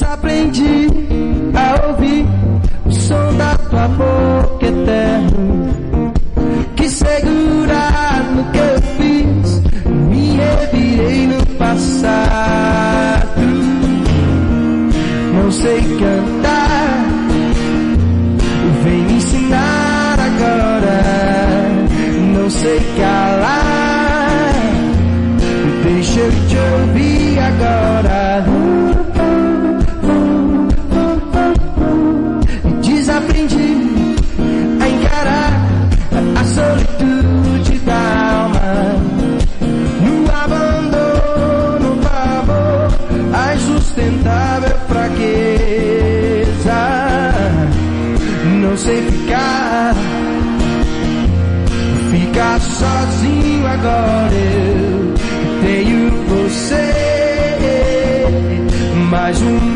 Aprendi a ouvir o som da tua boca eterno que segura no que eu fiz, me revirei no passado. Não sei cantar, vem me ensinar agora. Não sei calar. sozinho agora eu tenho você. Mais um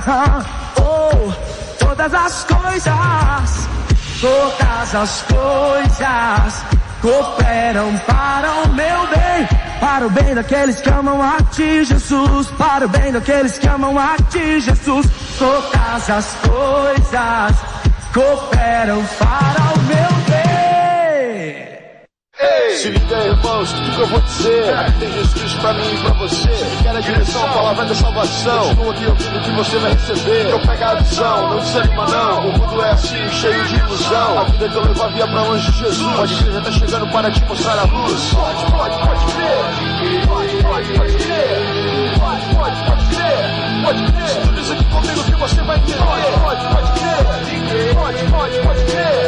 oh, todas as coisas, todas as coisas cooperam para o meu bem. Para o bem daqueles que amam a ti, Jesus. Para o bem daqueles que amam a ti, Jesus. Todas as coisas cooperam para Se liga, irmãos, tudo que eu vou dizer tem Jesus pra mim e pra você. Quer a direção, a palavra da salvação. Continua aqui ouvindo o que você vai receber. Então pega a visão, não desanima não. O mundo é assim, cheio de ilusão. A vida que eu levo a via pra longe de Jesus. Pode crer, já tá chegando para te mostrar a luz. Pode, pode, pode crer. Pode, pode, pode crer. Pode, pode, pode crer. Pode crer. Sintoniza aqui comigo que você vai entender. Pode, pode, pode crer. Pode, pode, pode crer.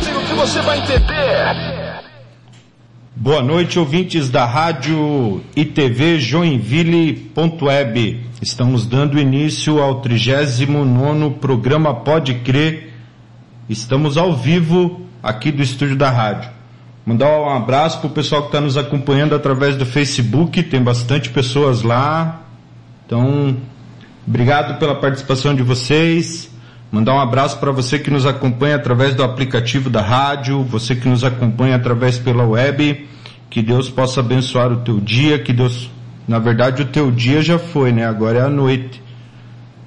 Que você vai entender. Boa noite, ouvintes da rádio ITV Joinville.web. Estamos dando início ao 39 programa Pode Crer. Estamos ao vivo aqui do estúdio da rádio. Mandar um abraço para o pessoal que está nos acompanhando através do Facebook, tem bastante pessoas lá. Então, obrigado pela participação de vocês. Mandar um abraço para você que nos acompanha através do aplicativo da rádio, você que nos acompanha através pela web. Que Deus possa abençoar o teu dia, que Deus, na verdade o teu dia já foi, né? Agora é a noite.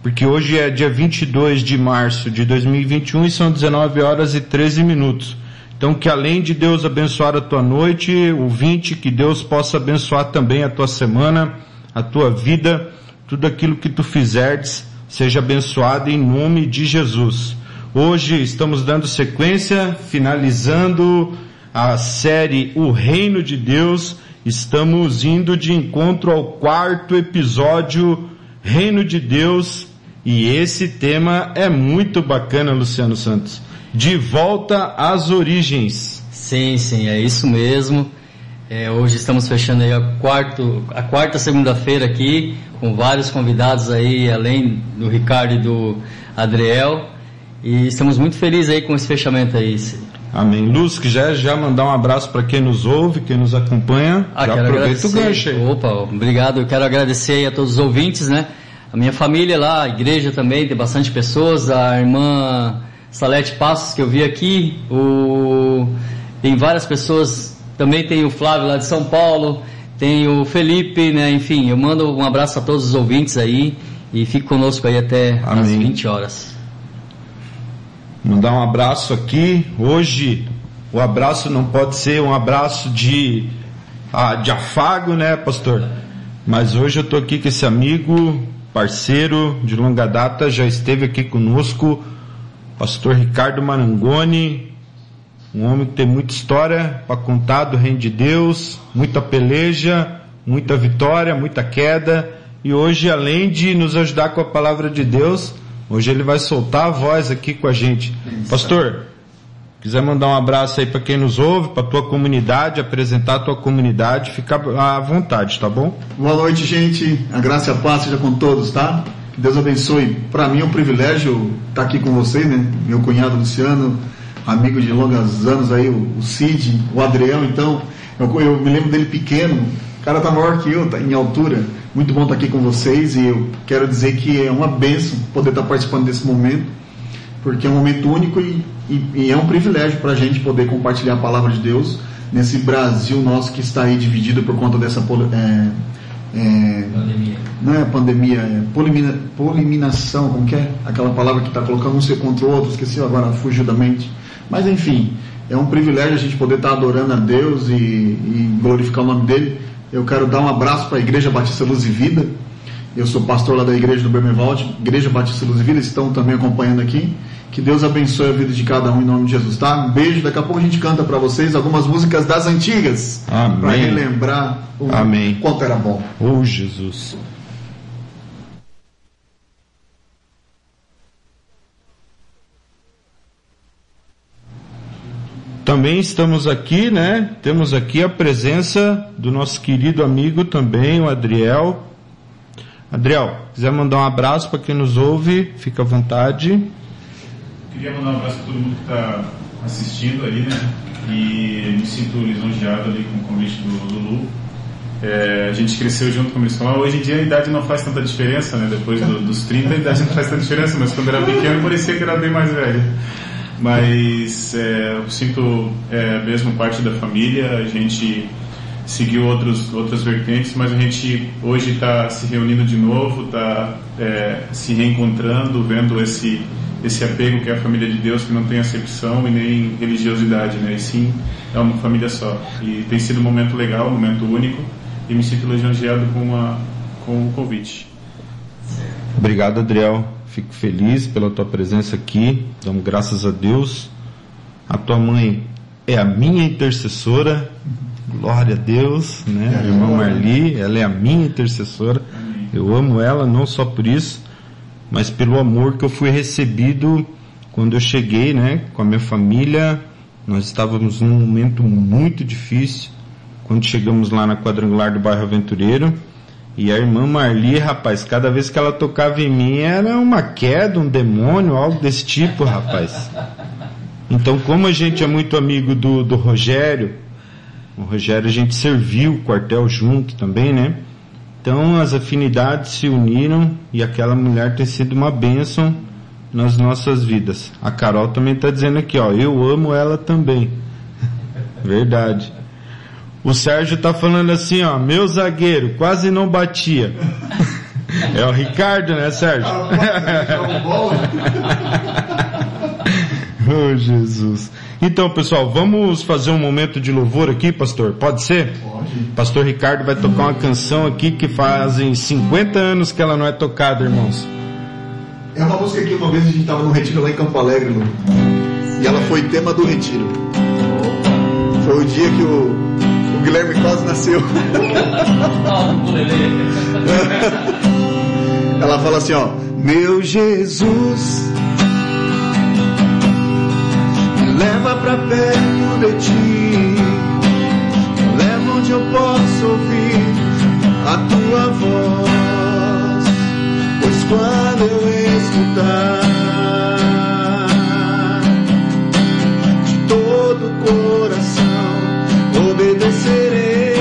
Porque hoje é dia 22 de março de 2021 e são 19 horas e 13 minutos. Então que além de Deus abençoar a tua noite, ouvinte, que Deus possa abençoar também a tua semana, a tua vida, tudo aquilo que tu fizerdes, seja abençoado em nome de Jesus. Hoje estamos dando sequência, finalizando a série O Reino de Deus. Estamos indo de encontro ao quarto episódio Reino de Deus e esse tema é muito bacana, Luciano Santos. De volta às origens. Sim, sim, é isso mesmo. É, hoje estamos fechando aí a, quarto, a quarta segunda-feira aqui, com vários convidados aí, além do Ricardo e do Adriel. E estamos muito felizes aí com esse fechamento aí. Amém. Luz, quiser já mandar um abraço para quem nos ouve, quem nos acompanha, ah, já aproveita o gancho aí. Opa, obrigado. Eu quero agradecer aí a todos os ouvintes, né? A minha família lá, a igreja também, tem bastante pessoas, a irmã Salete Passos que eu vi aqui, o... tem várias pessoas, também tem o Flávio lá de São Paulo, tem o Felipe, né? Enfim, eu mando um abraço a todos os ouvintes aí e fique conosco aí até Amém. às 20 horas. Mandar um abraço aqui. Hoje o abraço não pode ser um abraço de, ah, de afago, né, pastor? Mas hoje eu estou aqui com esse amigo, parceiro de longa data, já esteve aqui conosco, pastor Ricardo Marangoni, um homem que tem muita história para contar do reino de Deus, muita peleja, muita vitória, muita queda, e hoje, além de nos ajudar com a palavra de Deus, hoje ele vai soltar a voz aqui com a gente. Pastor, quiser mandar um abraço aí para quem nos ouve, para tua comunidade, apresentar a tua comunidade, fica à vontade, tá bom? Boa noite, gente. A graça e a paz seja com todos, tá? Que Deus abençoe. Para mim é um privilégio estar aqui com vocês, né? Meu cunhado Luciano, amigo de longos anos aí, o Cid, o Adrião, então, eu, eu me lembro dele pequeno, o cara tá maior que eu, tá em altura. Muito bom estar aqui com vocês e eu quero dizer que é uma benção poder estar participando desse momento, porque é um momento único e e, e é um privilégio para a gente poder compartilhar a palavra de Deus nesse Brasil nosso que está aí dividido por conta dessa é, é, pandemia. Não é pandemia, é polimina, poliminação, como que é? Aquela palavra que está colocando um ser contra o outro, esqueci agora, fugiu da mente. Mas enfim, é um privilégio a gente poder estar adorando a Deus e, e glorificar o nome dele. Eu quero dar um abraço para a Igreja Batista Luz e Vida. Eu sou pastor lá da Igreja do Bermevald, Igreja Batista Luz e Vida, estão também acompanhando aqui. Que Deus abençoe a vida de cada um em nome de Jesus, tá? Um beijo. Daqui a pouco a gente canta para vocês algumas músicas das antigas. Amém. Para relembrar o Amém. quanto era bom. Oh, Jesus. Também estamos aqui, né? Temos aqui a presença do nosso querido amigo também, o Adriel. Adriel, quiser mandar um abraço para quem nos ouve, fica à vontade. Queria mandar um abraço para todo mundo que está assistindo ali, né? E me sinto lisonjeado ali com o convite do Lulu. É, a gente cresceu junto, como eles falam. Hoje em dia a idade não faz tanta diferença, né? Depois do, dos 30 a idade não faz tanta diferença, mas quando era pequeno parecia que era bem mais velho. Mas é, eu sinto é, mesmo parte da família, a gente seguiu outros, outras vertentes, mas a gente hoje está se reunindo de novo, está é, se reencontrando, vendo esse esse apego que é a família de Deus, que não tem acepção e nem religiosidade, né? E sim é uma família só. E tem sido um momento legal, um momento único, e me sinto lisonjeado com, a, com o convite. Obrigado, Adriel. Fico feliz pela tua presença aqui. Damos graças a Deus. A tua mãe é a minha intercessora. Glória a Deus, né? A irmã Marli, ela é a minha intercessora. Eu amo ela não só por isso, mas pelo amor que eu fui recebido quando eu cheguei, né, com a minha família. Nós estávamos num momento muito difícil quando chegamos lá na quadrangular do bairro Aventureiro. E a irmã Marli, rapaz, cada vez que ela tocava em mim era uma queda, um demônio, algo desse tipo, rapaz. Então, como a gente é muito amigo do, do Rogério, o Rogério a gente serviu o quartel junto também, né? Então as afinidades se uniram e aquela mulher tem sido uma bênção nas nossas vidas. A Carol também está dizendo aqui, ó, eu amo ela também. Verdade. O Sérgio tá falando assim, ó, meu zagueiro, quase não batia. É o Ricardo, né, Sérgio? oh, Jesus. Então, pessoal, vamos fazer um momento de louvor aqui, pastor? Pode ser? Pode. Pastor Ricardo vai tocar uma canção aqui que fazem 50 anos que ela não é tocada, irmãos. É uma música que uma vez a gente estava no retiro lá em Campo Alegre, E ela foi tema do retiro. Foi o dia que o Guilherme quase nasceu. Ela fala assim, ó, meu Jesus, me leva pra perto de ti, me leva onde eu posso ouvir a tua voz, pois quando eu escutar de todo o coração obedeceré.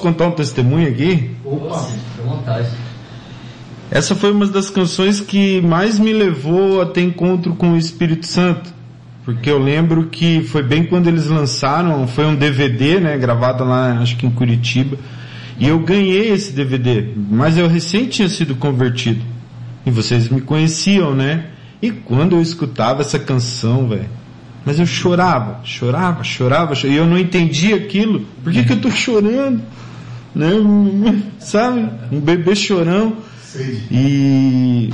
Posso contar um testemunho aqui? Opa, à vontade. Essa foi uma das canções que mais me levou a ter encontro com o Espírito Santo. Porque eu lembro que foi bem quando eles lançaram, foi um DVD, né, gravado lá, acho que em Curitiba. E eu ganhei esse DVD, mas eu recém tinha sido convertido. E vocês me conheciam, né? E quando eu escutava essa canção, velho, mas eu chorava, chorava, chorava, chorava, e eu não entendia aquilo. Por que, que eu tô chorando? né? Sabe? Um bebê chorão. E,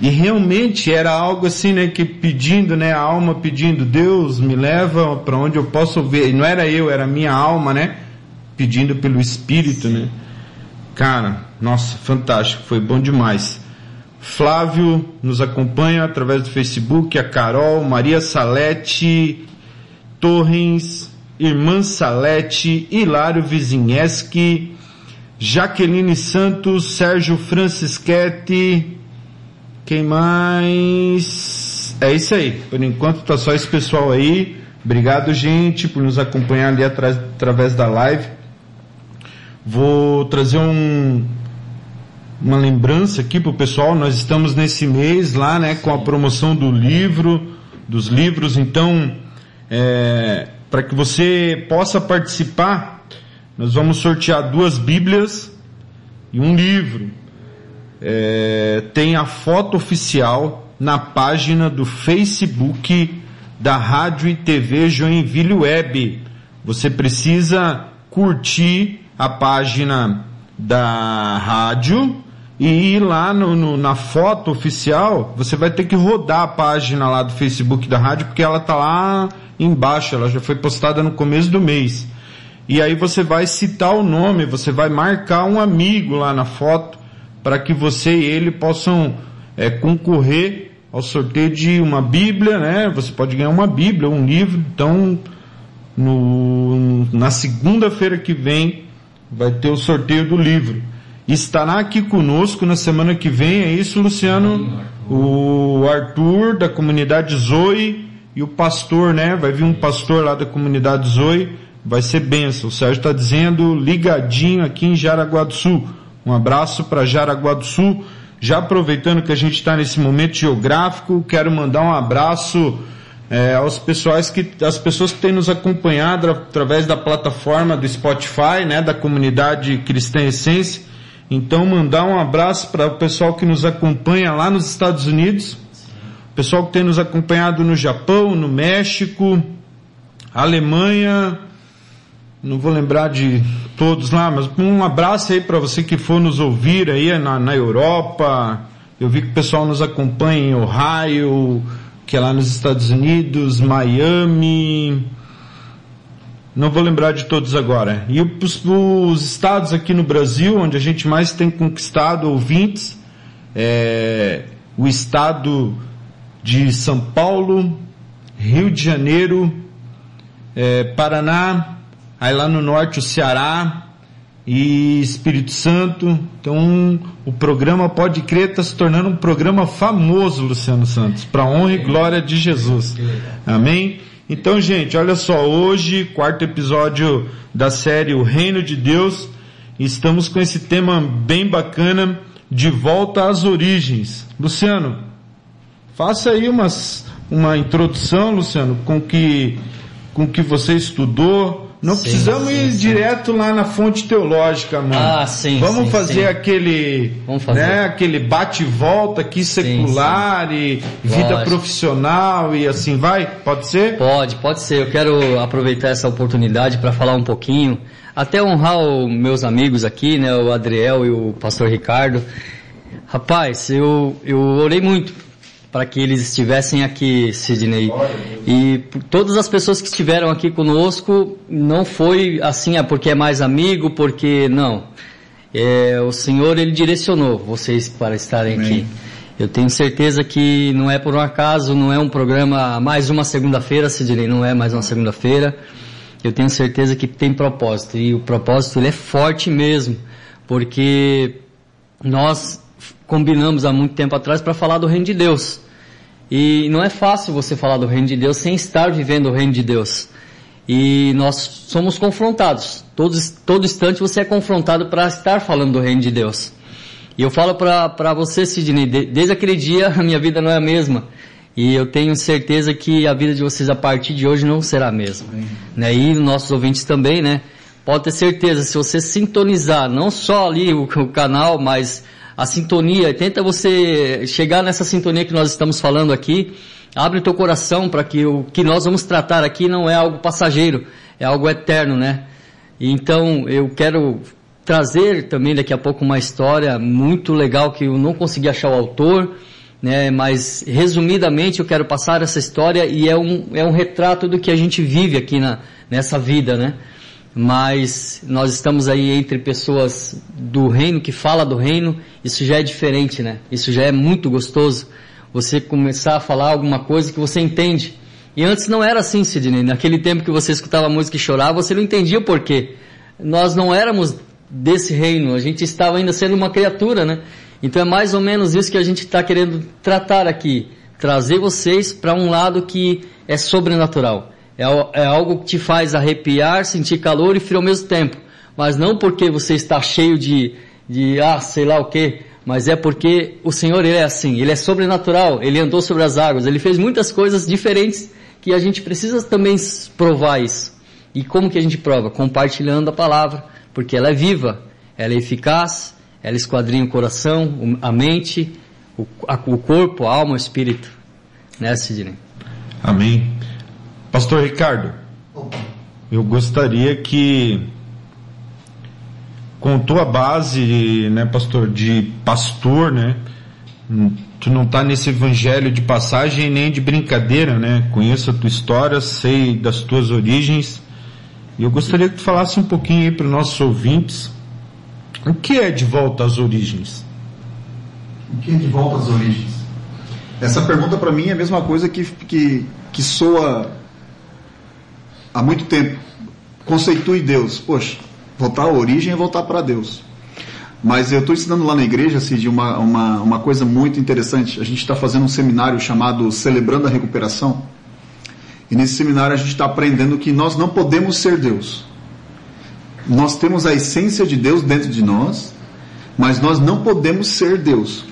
e realmente era algo assim, né? Que pedindo, né? A alma pedindo, Deus me leva para onde eu posso ver. E não era eu, era minha alma, né? Pedindo pelo Espírito, Sim. né? Cara, nossa, fantástico, foi bom demais. Flávio nos acompanha através do Facebook, a Carol, Maria Salete, Torres Irmã Salete, Hilário Vizinheschi, Jaqueline Santos, Sérgio Francisquete, quem mais? É isso aí. Por enquanto tá só esse pessoal aí. Obrigado, gente, por nos acompanhar ali atrás, através da live. Vou trazer um, uma lembrança aqui pro pessoal. Nós estamos nesse mês lá, né, com a promoção do livro, dos livros. Então, é, para que você possa participar, nós vamos sortear duas Bíblias e um livro é, tem a foto oficial na página do Facebook da Rádio e TV Joinville Web. Você precisa curtir a página da rádio e ir lá no, no, na foto oficial, você vai ter que rodar a página lá do Facebook da rádio, porque ela tá lá embaixo, ela já foi postada no começo do mês. E aí você vai citar o nome, você vai marcar um amigo lá na foto, para que você e ele possam é, concorrer ao sorteio de uma Bíblia, né? Você pode ganhar uma Bíblia, um livro. Então, no, na segunda-feira que vem, vai ter o sorteio do livro. Estará aqui conosco na semana que vem, é isso, Luciano? O Arthur, da comunidade Zoe, e o pastor, né? Vai vir um pastor lá da comunidade Zoe, vai ser benção. O Sérgio está dizendo, ligadinho aqui em Jaraguá do Sul. Um abraço para Jaraguá do Sul. Já aproveitando que a gente está nesse momento geográfico, quero mandar um abraço é, aos pessoais que, as pessoas que têm nos acompanhado através da plataforma do Spotify, né, da comunidade Cristã Essência. Então, mandar um abraço para o pessoal que nos acompanha lá nos Estados Unidos, pessoal que tem nos acompanhado no Japão, no México, Alemanha, não vou lembrar de todos lá, mas um abraço aí para você que for nos ouvir aí na, na Europa. Eu vi que o pessoal nos acompanha em Ohio, que é lá nos Estados Unidos, Miami. Não vou lembrar de todos agora. E os, os estados aqui no Brasil, onde a gente mais tem conquistado ouvintes, é o estado de São Paulo, Rio de Janeiro, é, Paraná, aí lá no norte o Ceará e Espírito Santo. Então o programa Pode Crer está se tornando um programa famoso, Luciano Santos, para honra e glória de Jesus. Amém? Então, gente, olha só, hoje, quarto episódio da série O Reino de Deus, estamos com esse tema bem bacana, de volta às origens. Luciano, faça aí umas, uma introdução, Luciano, com que, com que você estudou, não sim, precisamos sim, ir sim. direto lá na fonte teológica, mano. Ah, sim. Vamos fazer aquele, Vamos fazer. né, aquele bate volta aqui secular e vida Lógico. profissional e assim vai? Pode ser? Pode, pode ser. Eu quero aproveitar essa oportunidade para falar um pouquinho, até honrar os meus amigos aqui, né, o Adriel e o pastor Ricardo. Rapaz, eu eu orei muito para que eles estivessem aqui, Sidney. E todas as pessoas que estiveram aqui conosco, não foi assim, é porque é mais amigo, porque não. É, o Senhor, Ele direcionou vocês para estarem Amém. aqui. Eu tenho certeza que não é por um acaso, não é um programa mais uma segunda-feira, Sidney, não é mais uma segunda-feira. Eu tenho certeza que tem propósito, e o propósito ele é forte mesmo, porque nós combinamos há muito tempo atrás para falar do reino de Deus. E não é fácil você falar do reino de Deus sem estar vivendo o reino de Deus. E nós somos confrontados. Todo, todo instante você é confrontado para estar falando do reino de Deus. E eu falo para você, Sidney, de, desde aquele dia a minha vida não é a mesma. E eu tenho certeza que a vida de vocês a partir de hoje não será a mesma. Né? E nossos ouvintes também, né? Pode ter certeza, se você sintonizar não só ali o, o canal, mas a sintonia, tenta você chegar nessa sintonia que nós estamos falando aqui, abre o teu coração para que o que nós vamos tratar aqui não é algo passageiro, é algo eterno, né? Então, eu quero trazer também daqui a pouco uma história muito legal que eu não consegui achar o autor, né? Mas resumidamente eu quero passar essa história e é um, é um retrato do que a gente vive aqui na, nessa vida, né? Mas nós estamos aí entre pessoas do reino que fala do reino, isso já é diferente, né? Isso já é muito gostoso. Você começar a falar alguma coisa que você entende. E antes não era assim, Sidney. Naquele tempo que você escutava música e chorava, você não entendia o porquê. Nós não éramos desse reino, a gente estava ainda sendo uma criatura, né? Então é mais ou menos isso que a gente está querendo tratar aqui. Trazer vocês para um lado que é sobrenatural. É, é algo que te faz arrepiar, sentir calor e frio ao mesmo tempo. Mas não porque você está cheio de, de ah, sei lá o que, mas é porque o Senhor ele é assim, ele é sobrenatural, ele andou sobre as águas, ele fez muitas coisas diferentes que a gente precisa também provar isso. E como que a gente prova? Compartilhando a palavra, porque ela é viva, ela é eficaz, ela esquadrinha o coração, a mente, o, a, o corpo, a alma, o espírito. Né, Sidney? Amém. Pastor Ricardo, eu gostaria que, com tua base, né, pastor, de pastor, né, tu não está nesse evangelho de passagem nem de brincadeira, né, conheço a tua história, sei das tuas origens, e eu gostaria que tu falasse um pouquinho aí para os nossos ouvintes, o que é de volta às origens? O que é de volta às origens? Essa pergunta para mim é a mesma coisa que, que, que soa há muito tempo. Conceitue Deus. Poxa, voltar à origem é voltar para Deus. Mas eu estou ensinando lá na igreja, Cid, uma, uma, uma coisa muito interessante. A gente está fazendo um seminário chamado Celebrando a Recuperação. E nesse seminário a gente está aprendendo que nós não podemos ser Deus nós temos a essência de Deus dentro de nós, mas nós não podemos ser Deus.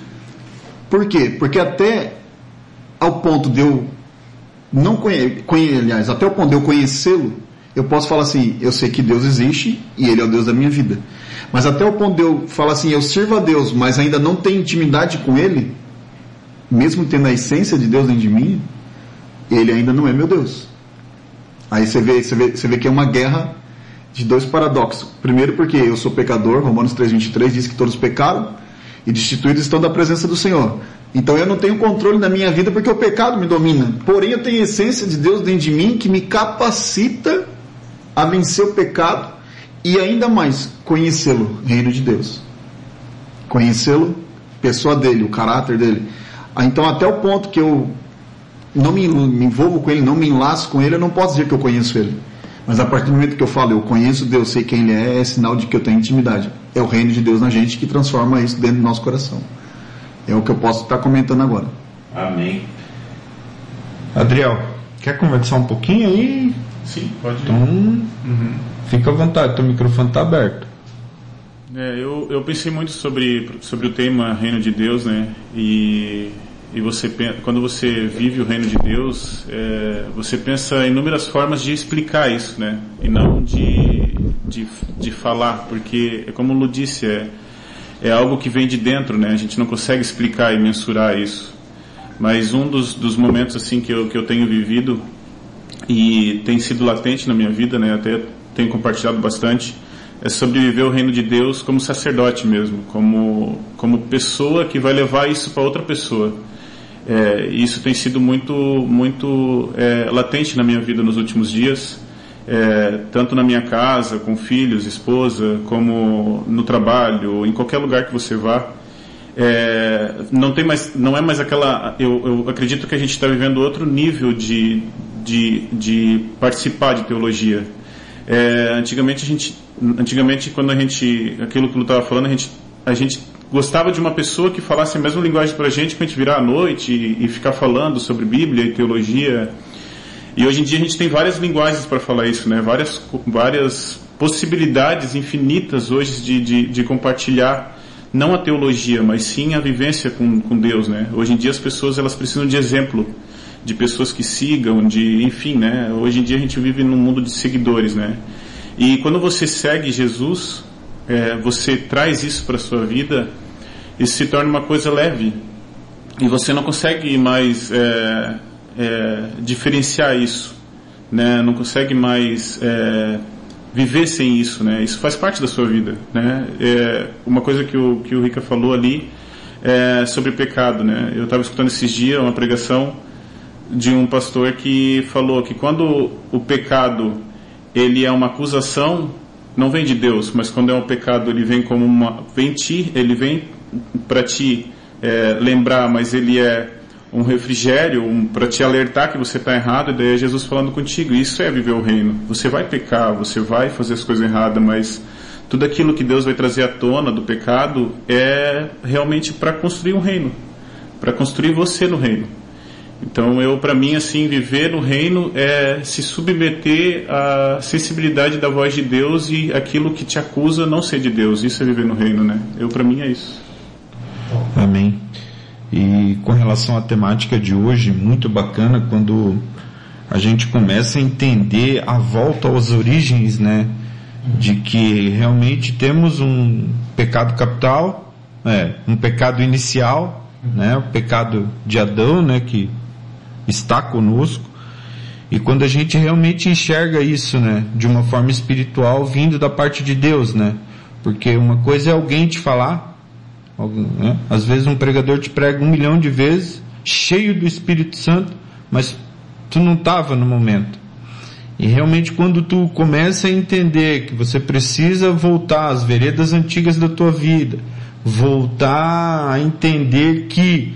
Por quê? Porque até ao ponto de eu não conhecer, aliás, até o ponto eu conhecê-lo, eu posso falar assim, eu sei que Deus existe e Ele é o Deus da minha vida. Mas até o ponto de eu falar assim, eu sirvo a Deus, mas ainda não tenho intimidade com Ele, mesmo tendo a essência de Deus dentro de mim, Ele ainda não é meu Deus. Aí você vê, você vê, você vê que é uma guerra de dois paradoxos. Primeiro, porque eu sou pecador, Romanos 3,23 diz que todos pecaram e destituídos estão da presença do Senhor. Então eu não tenho controle da minha vida porque o pecado me domina. Porém, eu tenho a essência de Deus dentro de mim que me capacita a vencer o pecado e ainda mais conhecê-lo, reino de Deus. Conhecê-lo, pessoa dele, o caráter dele. Ah, então, até o ponto que eu não me envolvo com ele, não me enlaço com ele, eu não posso dizer que eu conheço ele. Mas a partir do momento que eu falo, eu conheço Deus, sei quem Ele é, é sinal de que eu tenho intimidade. É o reino de Deus na gente que transforma isso dentro do nosso coração. É o que eu posso estar comentando agora. Amém. Adriel, quer conversar um pouquinho aí? Sim, pode. Então, uhum. fica à vontade, teu microfone está aberto. É, eu, eu pensei muito sobre, sobre o tema Reino de Deus, né? E e você quando você vive o reino de Deus, é, você pensa em inúmeras formas de explicar isso, né? E não de, de, de falar, porque, é como o Lu disse, é, é algo que vem de dentro, né? A gente não consegue explicar e mensurar isso. Mas um dos, dos momentos assim que eu, que eu tenho vivido e tem sido latente na minha vida, né? Até tenho compartilhado bastante, é sobre viver o reino de Deus como sacerdote mesmo, como, como pessoa que vai levar isso para outra pessoa. É, isso tem sido muito, muito é, latente na minha vida nos últimos dias, é, tanto na minha casa, com filhos, esposa, como no trabalho, em qualquer lugar que você vá. É, não tem mais, não é mais aquela. Eu, eu acredito que a gente está vivendo outro nível de, de, de participar de teologia. É, antigamente a gente, antigamente quando a gente, aquilo que eu estava falando, a gente, a gente gostava de uma pessoa que falasse a mesma linguagem para a gente, para a gente virar à noite e, e, ficar falando sobre Bíblia e teologia. E hoje em dia a gente tem várias linguagens para falar isso, né? Várias, várias possibilidades infinitas hoje de, de, de, compartilhar não a teologia, mas sim a vivência com, com Deus, né? Hoje em dia as pessoas elas precisam de exemplo, de pessoas que sigam, de enfim, né? Hoje em dia a gente vive num mundo de seguidores, né? E quando você segue Jesus, é, você traz isso para sua vida, isso se torna uma coisa leve. E você não consegue mais é, é, diferenciar isso, né? não consegue mais é, viver sem isso. Né? Isso faz parte da sua vida. Né? É, uma coisa que o, que o Rica falou ali, é, sobre pecado, né? Eu estava escutando esses dias uma pregação de um pastor que falou que quando o pecado ele é uma acusação, não vem de Deus, mas quando é um pecado ele vem como uma, vem ti, ele vem para te é, lembrar, mas ele é um refrigério um, para te alertar que você está errado, e daí é Jesus falando contigo. Isso é viver o reino. Você vai pecar, você vai fazer as coisas erradas, mas tudo aquilo que Deus vai trazer à tona do pecado é realmente para construir um reino, para construir você no reino. Então eu, para mim, assim, viver no reino é se submeter à sensibilidade da voz de Deus e aquilo que te acusa não ser de Deus. Isso é viver no reino, né? Eu, para mim, é isso. Amém. E com relação à temática de hoje, muito bacana quando a gente começa a entender a volta às origens, né? De que realmente temos um pecado capital, é, um pecado inicial, né? O pecado de Adão, né? Que está conosco. E quando a gente realmente enxerga isso, né? De uma forma espiritual vindo da parte de Deus, né? Porque uma coisa é alguém te falar, né? Às vezes um pregador te prega um milhão de vezes, cheio do Espírito Santo, mas tu não estava no momento. E realmente quando tu começa a entender que você precisa voltar às veredas antigas da tua vida, voltar a entender que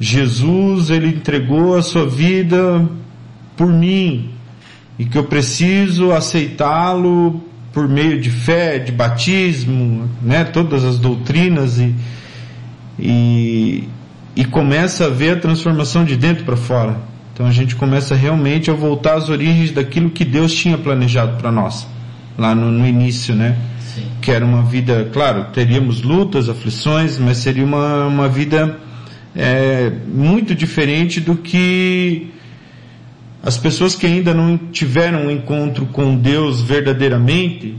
Jesus ele entregou a sua vida por mim e que eu preciso aceitá-lo por meio de fé, de batismo, né, todas as doutrinas e, e, e começa a ver a transformação de dentro para fora. Então a gente começa realmente a voltar às origens daquilo que Deus tinha planejado para nós, lá no, no início, né? Sim. Que era uma vida, claro, teríamos lutas, aflições, mas seria uma, uma vida é, muito diferente do que as pessoas que ainda não tiveram um encontro com Deus verdadeiramente,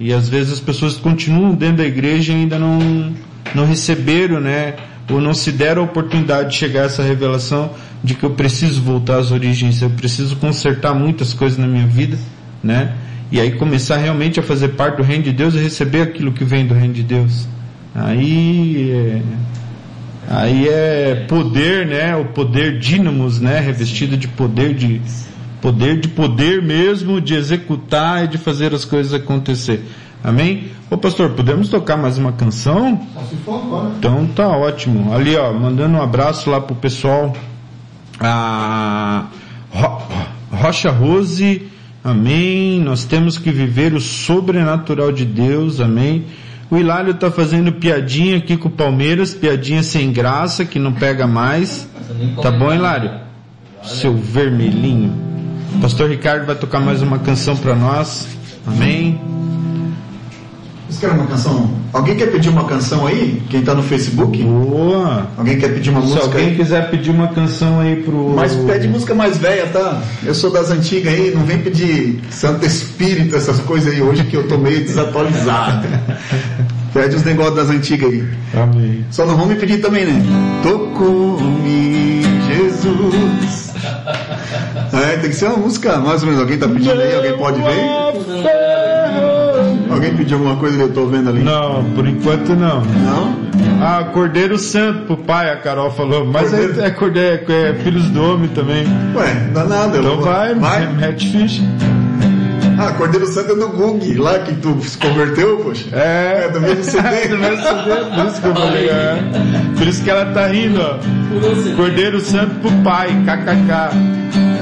e às vezes as pessoas continuam dentro da igreja e ainda não, não receberam, né? Ou não se deram a oportunidade de chegar a essa revelação de que eu preciso voltar às origens, eu preciso consertar muitas coisas na minha vida, né? E aí começar realmente a fazer parte do reino de Deus e receber aquilo que vem do reino de Deus. Aí é, Aí é poder, né? O poder dínamos, né? Revestido de poder de poder de poder mesmo de executar e de fazer as coisas acontecer. Amém? Ô pastor, podemos tocar mais uma canção? Então tá ótimo. Ali ó, mandando um abraço lá pro pessoal. A Rocha Rose, amém. Nós temos que viver o sobrenatural de Deus, amém. O Hilário está fazendo piadinha aqui com o Palmeiras, piadinha sem graça, que não pega mais. Tá bom, Hilário? Seu vermelhinho. O pastor Ricardo vai tocar mais uma canção para nós. Amém. Vocês querem uma canção? Alguém quer pedir uma canção aí? Quem está no Facebook? Boa! Alguém quer pedir uma Se música? Se alguém aí? quiser pedir uma canção aí pro. Mas pede música mais velha, tá? Eu sou das antigas aí, não vem pedir Santo Espírito, essas coisas aí hoje que eu tô meio desatualizado. Pede os negócios das antigas aí. Amém. Só não vão me pedir também, né? Tocou-me, Jesus. É, tem que ser uma música, mais ou menos. Alguém tá pedindo aí? Alguém pode ver? Alguém pediu alguma coisa que eu tô vendo ali? Não, por enquanto não. Não? Ah, Cordeiro Santo pro pai, a Carol falou. Mas cordeiro. É, é, cordeiro, é, Filhos do Homem também. Ué, não dá nada. Então vai, vai. Mete ficha. Ah, Cordeiro Santo é do Gug, lá que tu se converteu, poxa. É. É do mesmo CD. é do mesmo CD, por isso que eu falei. É. Por isso que ela tá rindo, ó. Cordeiro Santo pro pai, kkk.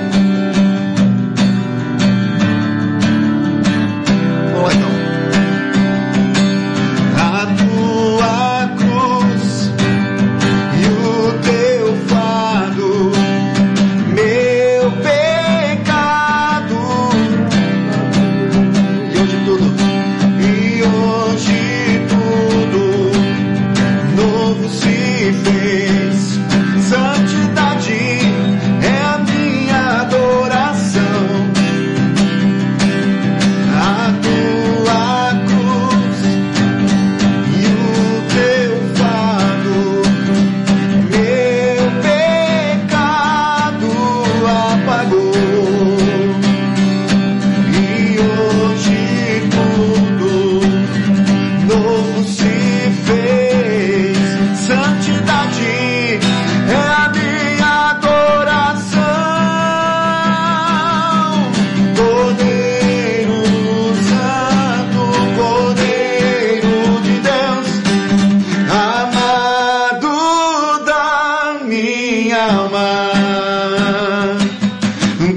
alma.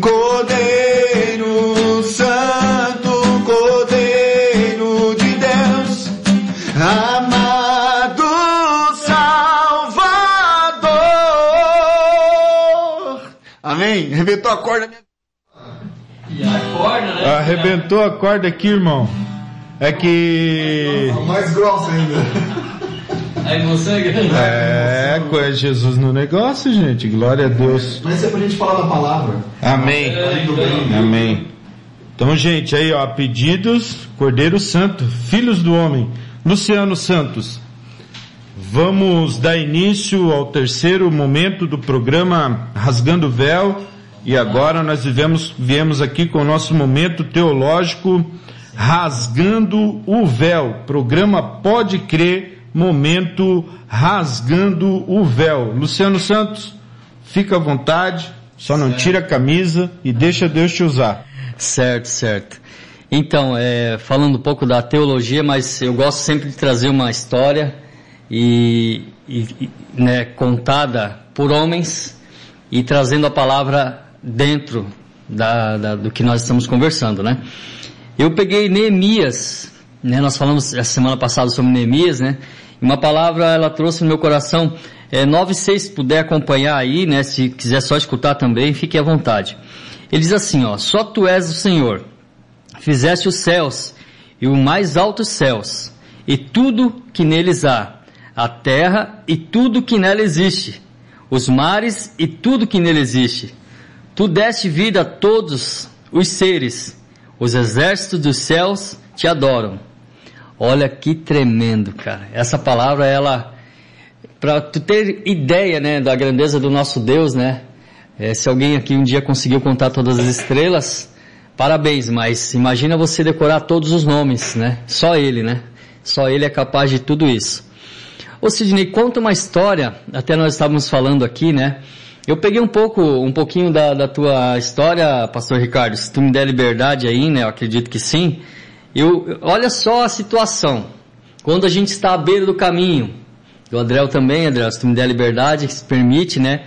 Cordeiro Santo, Cordeiro de Deus, amado Salvador. Amém? Arrebentou a corda. E a corda. Né? Arrebentou a corda aqui, irmão. É que. Mais grossa ainda. A emoção é grande. É, é Jesus no negócio, gente. Glória a Deus. Mas isso é pra gente falar da palavra. Amém. Amém. Então, gente, aí, ó, pedidos, Cordeiro Santo, filhos do homem, Luciano Santos. Vamos dar início ao terceiro momento do programa Rasgando o Véu. E agora nós vivemos, viemos aqui com o nosso momento teológico Rasgando o Véu. Programa Pode Crer, momento Rasgando o Véu. Luciano Santos, fica à vontade, só não tira a camisa e deixa Deus te usar. Certo, certo. Então, é, falando um pouco da teologia, mas eu gosto sempre de trazer uma história e, e, e, né, contada por homens e trazendo a palavra dentro da, da, do que nós estamos conversando, né? Eu peguei Neemias, né? Nós falamos a semana passada sobre Neemias, né? Uma palavra ela trouxe no meu coração. É, 9 6, se puder acompanhar aí, né? Se quiser só escutar também, fique à vontade. Ele diz assim, ó: Só tu és o Senhor, fizeste os céus e o mais altos céus e tudo que neles há, a terra e tudo que nela existe, os mares e tudo que nele existe. Tu deste vida a todos os seres, os exércitos dos céus te adoram. Olha que tremendo, cara. Essa palavra, ela, para tu ter ideia, né, da grandeza do nosso Deus, né? É, se alguém aqui um dia conseguiu contar todas as estrelas, parabéns, mas imagina você decorar todos os nomes, né? Só ele, né? Só ele é capaz de tudo isso. Ô Sidney, conta uma história, até nós estávamos falando aqui, né? Eu peguei um pouco, um pouquinho da, da tua história, pastor Ricardo, se tu me der liberdade aí, né? Eu acredito que sim. Eu, olha só a situação. Quando a gente está à beira do caminho, o Adriel também, Adriel, se tu me der liberdade, se permite, né?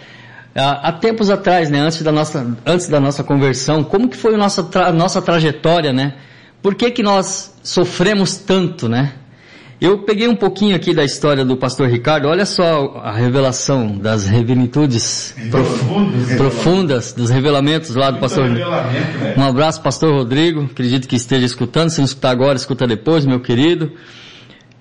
Há tempos atrás, né? Antes da nossa, antes da nossa conversão, como que foi a nossa, tra, nossa trajetória, né? Por que que nós sofremos tanto, né? Eu peguei um pouquinho aqui da história do pastor Ricardo, olha só a revelação das revenitudes profundas, profundas dos revelamentos lá do pastor. Um abraço, pastor Rodrigo, acredito que esteja escutando, se não escutar agora, escuta depois, meu querido.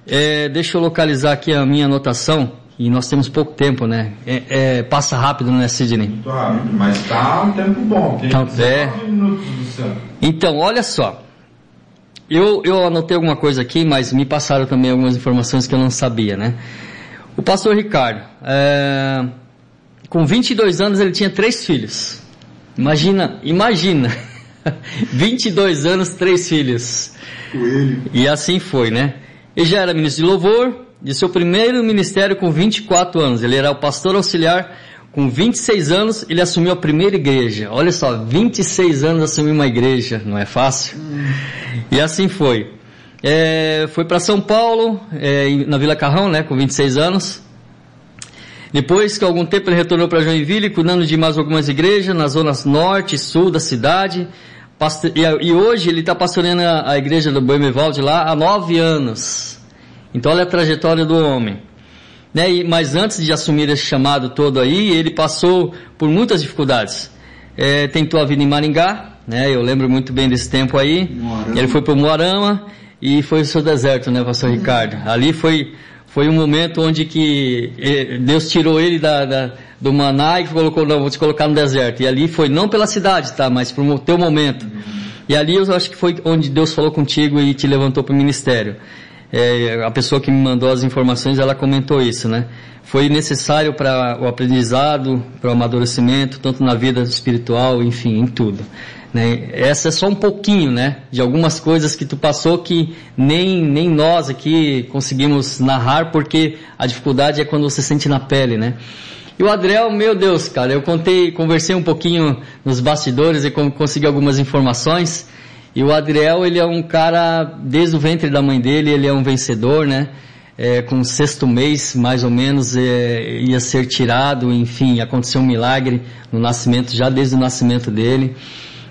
É, deixa eu localizar aqui a minha anotação, e nós temos pouco tempo, né? É, é, passa rápido, né, Sidney? Muito rápido, mas tá um tempo bom. Tem Então, é. minutos do céu. Então, olha só. Eu, eu anotei alguma coisa aqui, mas me passaram também algumas informações que eu não sabia, né? O pastor Ricardo, é, com 22 anos ele tinha três filhos. Imagina, imagina. 22 anos, três filhos. Coelho. E assim foi, né? Ele já era ministro de louvor, de seu primeiro ministério com 24 anos. Ele era o pastor auxiliar com 26 anos, ele assumiu a primeira igreja. Olha só, 26 anos assumir uma igreja, não é fácil? E assim foi. É, foi para São Paulo, é, na Vila Carrão, né, com 26 anos. Depois que algum tempo ele retornou para Joinville, cuidando de mais algumas igrejas nas zonas norte e sul da cidade. E, e hoje ele está pastoreando a, a igreja do Boemevalde lá há nove anos. Então olha a trajetória do homem. Né? E, mas antes de assumir esse chamado todo aí, ele passou por muitas dificuldades. É, tentou a vida em Maringá, né? Eu lembro muito bem desse tempo aí. Moarama. Ele foi para Moarama e foi o seu deserto, né, pastor Ricardo? Ali foi, foi um momento onde que eh, Deus tirou ele da, da- do maná e colocou, não, vou te colocar no deserto. E ali foi não pela cidade, tá? Mas para o teu momento. E ali eu acho que foi onde Deus falou contigo e te levantou para o ministério. É, a pessoa que me mandou as informações, ela comentou isso, né? Foi necessário para o aprendizado, para o amadurecimento, tanto na vida espiritual, enfim, em tudo. Né? Essa é só um pouquinho, né? De algumas coisas que tu passou que nem, nem nós aqui conseguimos narrar, porque a dificuldade é quando você sente na pele, né? E o Adriel, meu Deus, cara, eu contei, conversei um pouquinho nos bastidores e con- consegui algumas informações. E o Adriel, ele é um cara, desde o ventre da mãe dele, ele é um vencedor, né? É, com o sexto mês, mais ou menos, é, ia ser tirado, enfim, aconteceu um milagre no nascimento, já desde o nascimento dele.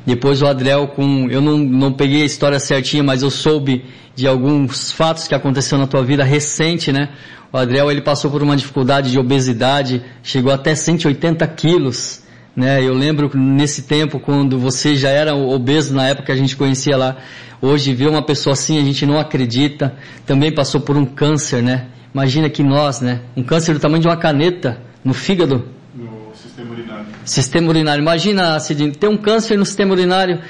Depois o Adriel com, eu não, não peguei a história certinha, mas eu soube de alguns fatos que aconteceram na tua vida recente, né? O Adriel, ele passou por uma dificuldade de obesidade, chegou até 180 quilos, né? Eu lembro nesse tempo quando você já era obeso na época que a gente conhecia lá. Hoje ver uma pessoa assim a gente não acredita. Também passou por um câncer, né? Imagina que nós, né? Um câncer do tamanho de uma caneta no fígado. No sistema urinário. Sistema urinário. Imagina, Cidinho, ter um câncer no sistema urinário.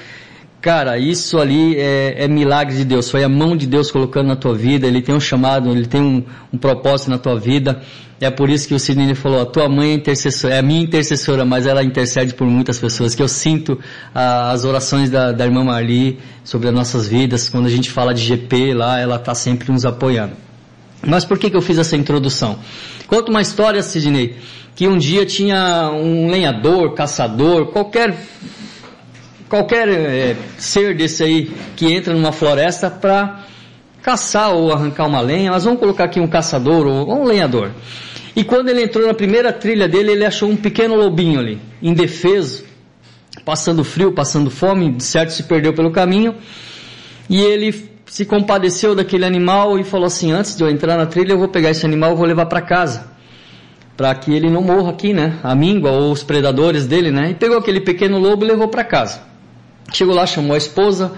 Cara, isso ali é, é, milagre de Deus. Foi a mão de Deus colocando na tua vida. Ele tem um chamado, ele tem um, um propósito na tua vida. É por isso que o Sidney falou, a tua mãe é intercessora, é a minha intercessora, mas ela intercede por muitas pessoas, que eu sinto ah, as orações da, da irmã Marli sobre as nossas vidas, quando a gente fala de GP lá, ela está sempre nos apoiando. Mas por que, que eu fiz essa introdução? Conta uma história, Sidney, que um dia tinha um lenhador, caçador, qualquer qualquer é, ser desse aí que entra numa floresta para caçar ou arrancar uma lenha, mas vamos colocar aqui um caçador ou um lenhador. E quando ele entrou na primeira trilha dele, ele achou um pequeno lobinho ali, indefeso, passando frio, passando fome, de certo se perdeu pelo caminho. E ele se compadeceu daquele animal e falou assim: Antes de eu entrar na trilha, eu vou pegar esse animal e vou levar para casa. Para que ele não morra aqui, né? A míngua ou os predadores dele, né? E pegou aquele pequeno lobo e levou para casa. Chegou lá, chamou a esposa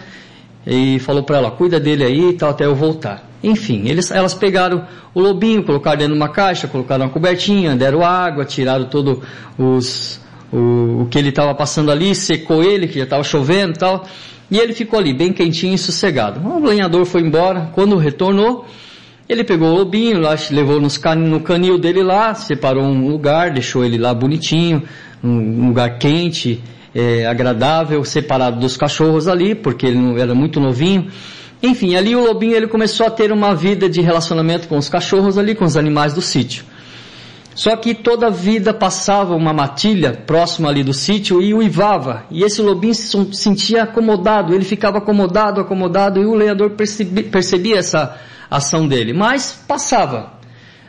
e falou para ela: Cuida dele aí e tal, até eu voltar. Enfim, eles, elas pegaram o lobinho, colocaram dentro de uma caixa, colocaram uma cobertinha, deram água, tiraram todo os, o, o que ele estava passando ali, secou ele, que já estava chovendo e tal. E ele ficou ali, bem quentinho e sossegado. O lenhador foi embora. Quando retornou, ele pegou o lobinho, lá, levou nos can, no canil dele lá, separou um lugar, deixou ele lá bonitinho, um lugar quente, é, agradável, separado dos cachorros ali, porque ele não, era muito novinho. Enfim, ali o lobinho ele começou a ter uma vida de relacionamento com os cachorros ali, com os animais do sítio. Só que toda a vida passava uma matilha próxima ali do sítio e uivava. E esse lobinho se sentia acomodado, ele ficava acomodado, acomodado, e o lenhador percebia, percebia essa ação dele. Mas passava.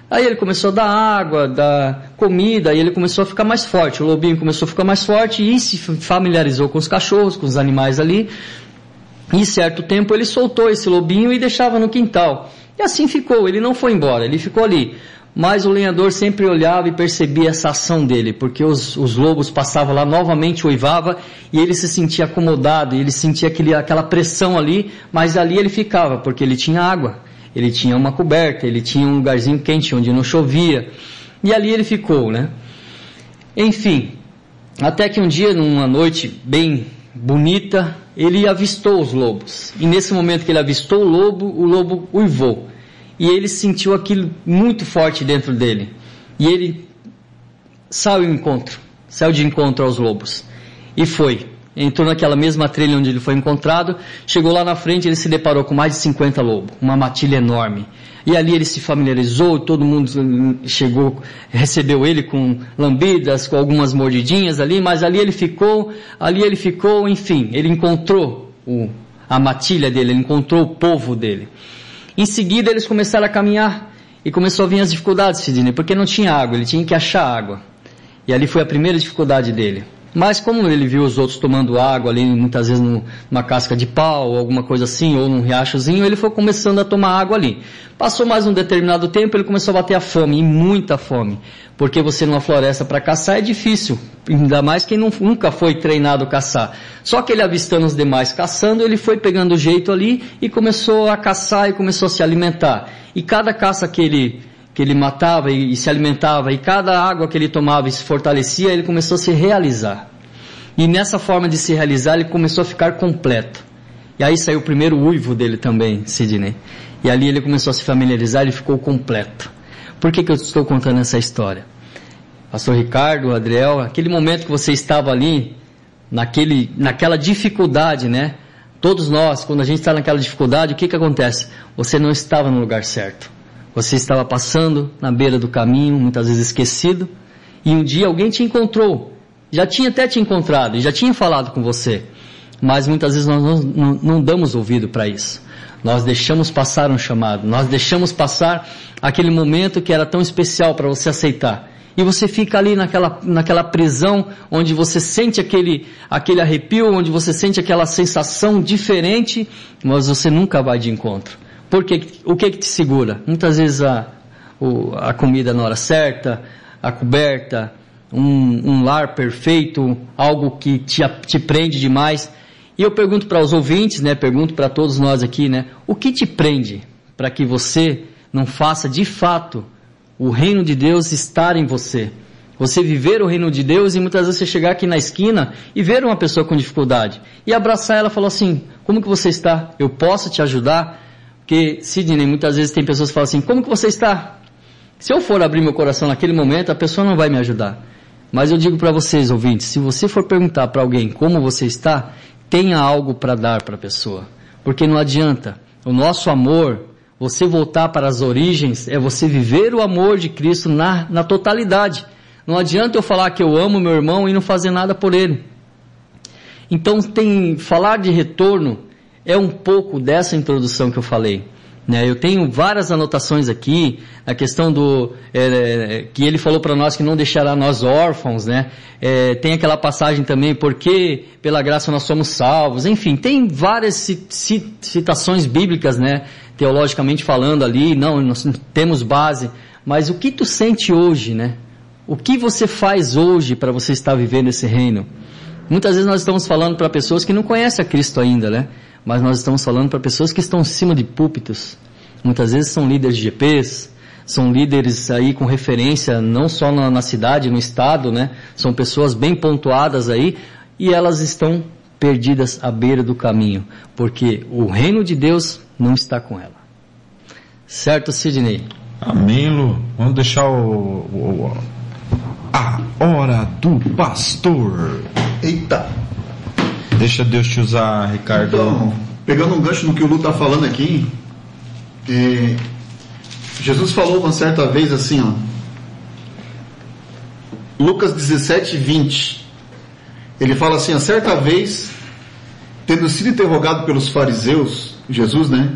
Aí ele começou a dar água, dar comida, e ele começou a ficar mais forte. O lobinho começou a ficar mais forte e se familiarizou com os cachorros, com os animais ali. E certo tempo ele soltou esse lobinho e deixava no quintal. E assim ficou, ele não foi embora, ele ficou ali. Mas o lenhador sempre olhava e percebia essa ação dele, porque os, os lobos passavam lá, novamente uivava, e ele se sentia acomodado, ele sentia aquele, aquela pressão ali, mas ali ele ficava, porque ele tinha água, ele tinha uma coberta, ele tinha um lugarzinho quente onde não chovia, e ali ele ficou, né? Enfim, até que um dia, numa noite bem bonita, ele avistou os lobos. E nesse momento que ele avistou o lobo, o lobo uivou. E ele sentiu aquilo muito forte dentro dele. E ele saiu em encontro, saiu de encontro aos lobos. E foi. Entrou naquela mesma trilha onde ele foi encontrado, chegou lá na frente, ele se deparou com mais de 50 lobos, uma matilha enorme. E ali ele se familiarizou, todo mundo chegou, recebeu ele com lambidas, com algumas mordidinhas ali, mas ali ele ficou, ali ele ficou, enfim, ele encontrou o, a matilha dele, ele encontrou o povo dele. Em seguida eles começaram a caminhar e começou a vir as dificuldades, Sidney, porque não tinha água, ele tinha que achar água. E ali foi a primeira dificuldade dele. Mas como ele viu os outros tomando água ali, muitas vezes numa casca de pau, alguma coisa assim, ou num riachozinho, ele foi começando a tomar água ali. Passou mais um determinado tempo, ele começou a bater a fome, e muita fome. Porque você numa floresta para caçar é difícil, ainda mais quem não, nunca foi treinado a caçar. Só que ele avistando os demais caçando, ele foi pegando o jeito ali e começou a caçar e começou a se alimentar. E cada caça que ele que ele matava e, e se alimentava, e cada água que ele tomava e se fortalecia, ele começou a se realizar. E nessa forma de se realizar, ele começou a ficar completo. E aí saiu o primeiro uivo dele também, Sidney. E ali ele começou a se familiarizar e ficou completo. Por que, que eu estou contando essa história? Pastor Ricardo, Adriel, aquele momento que você estava ali, naquele, naquela dificuldade, né? Todos nós, quando a gente está naquela dificuldade, o que, que acontece? Você não estava no lugar certo. Você estava passando na beira do caminho, muitas vezes esquecido, e um dia alguém te encontrou. Já tinha até te encontrado e já tinha falado com você. Mas muitas vezes nós não, não, não damos ouvido para isso. Nós deixamos passar um chamado, nós deixamos passar aquele momento que era tão especial para você aceitar. E você fica ali naquela, naquela prisão onde você sente aquele, aquele arrepio, onde você sente aquela sensação diferente, mas você nunca vai de encontro. Porque o que, que te segura? Muitas vezes a, o, a comida na hora certa, a coberta, um, um lar perfeito, algo que te, te prende demais. E eu pergunto para os ouvintes, né, pergunto para todos nós aqui, né, o que te prende para que você não faça de fato o reino de Deus estar em você? Você viver o reino de Deus e muitas vezes você chegar aqui na esquina e ver uma pessoa com dificuldade e abraçar ela e falar assim: Como que você está? Eu posso te ajudar? Porque, Sidney, muitas vezes tem pessoas que falam assim: Como que você está? Se eu for abrir meu coração naquele momento, a pessoa não vai me ajudar. Mas eu digo para vocês, ouvintes: se você for perguntar para alguém como você está, tenha algo para dar para a pessoa. Porque não adianta. O nosso amor, você voltar para as origens, é você viver o amor de Cristo na, na totalidade. Não adianta eu falar que eu amo meu irmão e não fazer nada por ele. Então, tem falar de retorno é um pouco dessa introdução que eu falei. Né? Eu tenho várias anotações aqui, a questão do é, que ele falou para nós que não deixará nós órfãos, né? É, tem aquela passagem também, porque pela graça nós somos salvos. Enfim, tem várias citações bíblicas, né? Teologicamente falando ali, não, nós temos base. Mas o que tu sente hoje, né? O que você faz hoje para você estar vivendo esse reino? Muitas vezes nós estamos falando para pessoas que não conhecem a Cristo ainda, né? Mas nós estamos falando para pessoas que estão acima de púlpitos. Muitas vezes são líderes de GPs, são líderes aí com referência não só na, na cidade, no estado, né? São pessoas bem pontuadas aí e elas estão perdidas à beira do caminho, porque o reino de Deus não está com ela. Certo, Sidney? Amém, Lu. Vamos deixar o, o, a hora do pastor. Eita! Deixa Deus te usar, Ricardo. Então, pegando um gancho no que o Lu está falando aqui, é, Jesus falou uma certa vez assim, ó, Lucas 17, 20. Ele fala assim: a certa vez, tendo sido interrogado pelos fariseus, Jesus, né?